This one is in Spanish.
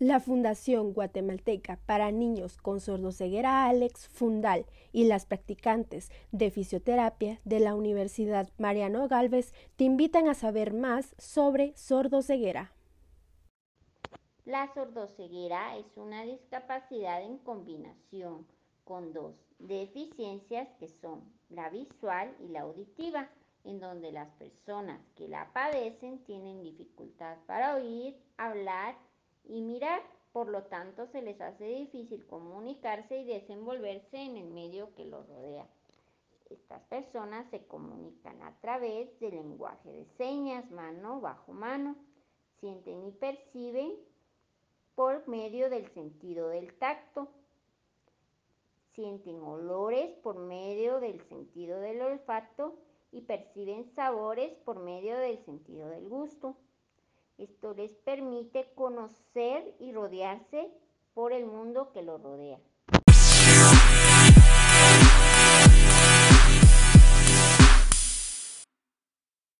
La Fundación Guatemalteca para Niños con Sordoceguera Alex Fundal y las practicantes de fisioterapia de la Universidad Mariano Galvez te invitan a saber más sobre sordoceguera. La sordoceguera es una discapacidad en combinación con dos deficiencias que son la visual y la auditiva, en donde las personas que la padecen tienen dificultad para oír, hablar y mirar, por lo tanto se les hace difícil comunicarse y desenvolverse en el medio que los rodea. Estas personas se comunican a través del lenguaje de señas, mano bajo mano, sienten y perciben por medio del sentido del tacto, sienten olores por medio del sentido del olfato y perciben sabores por medio del sentido del gusto. Esto les permite conocer y rodearse por el mundo que los rodea.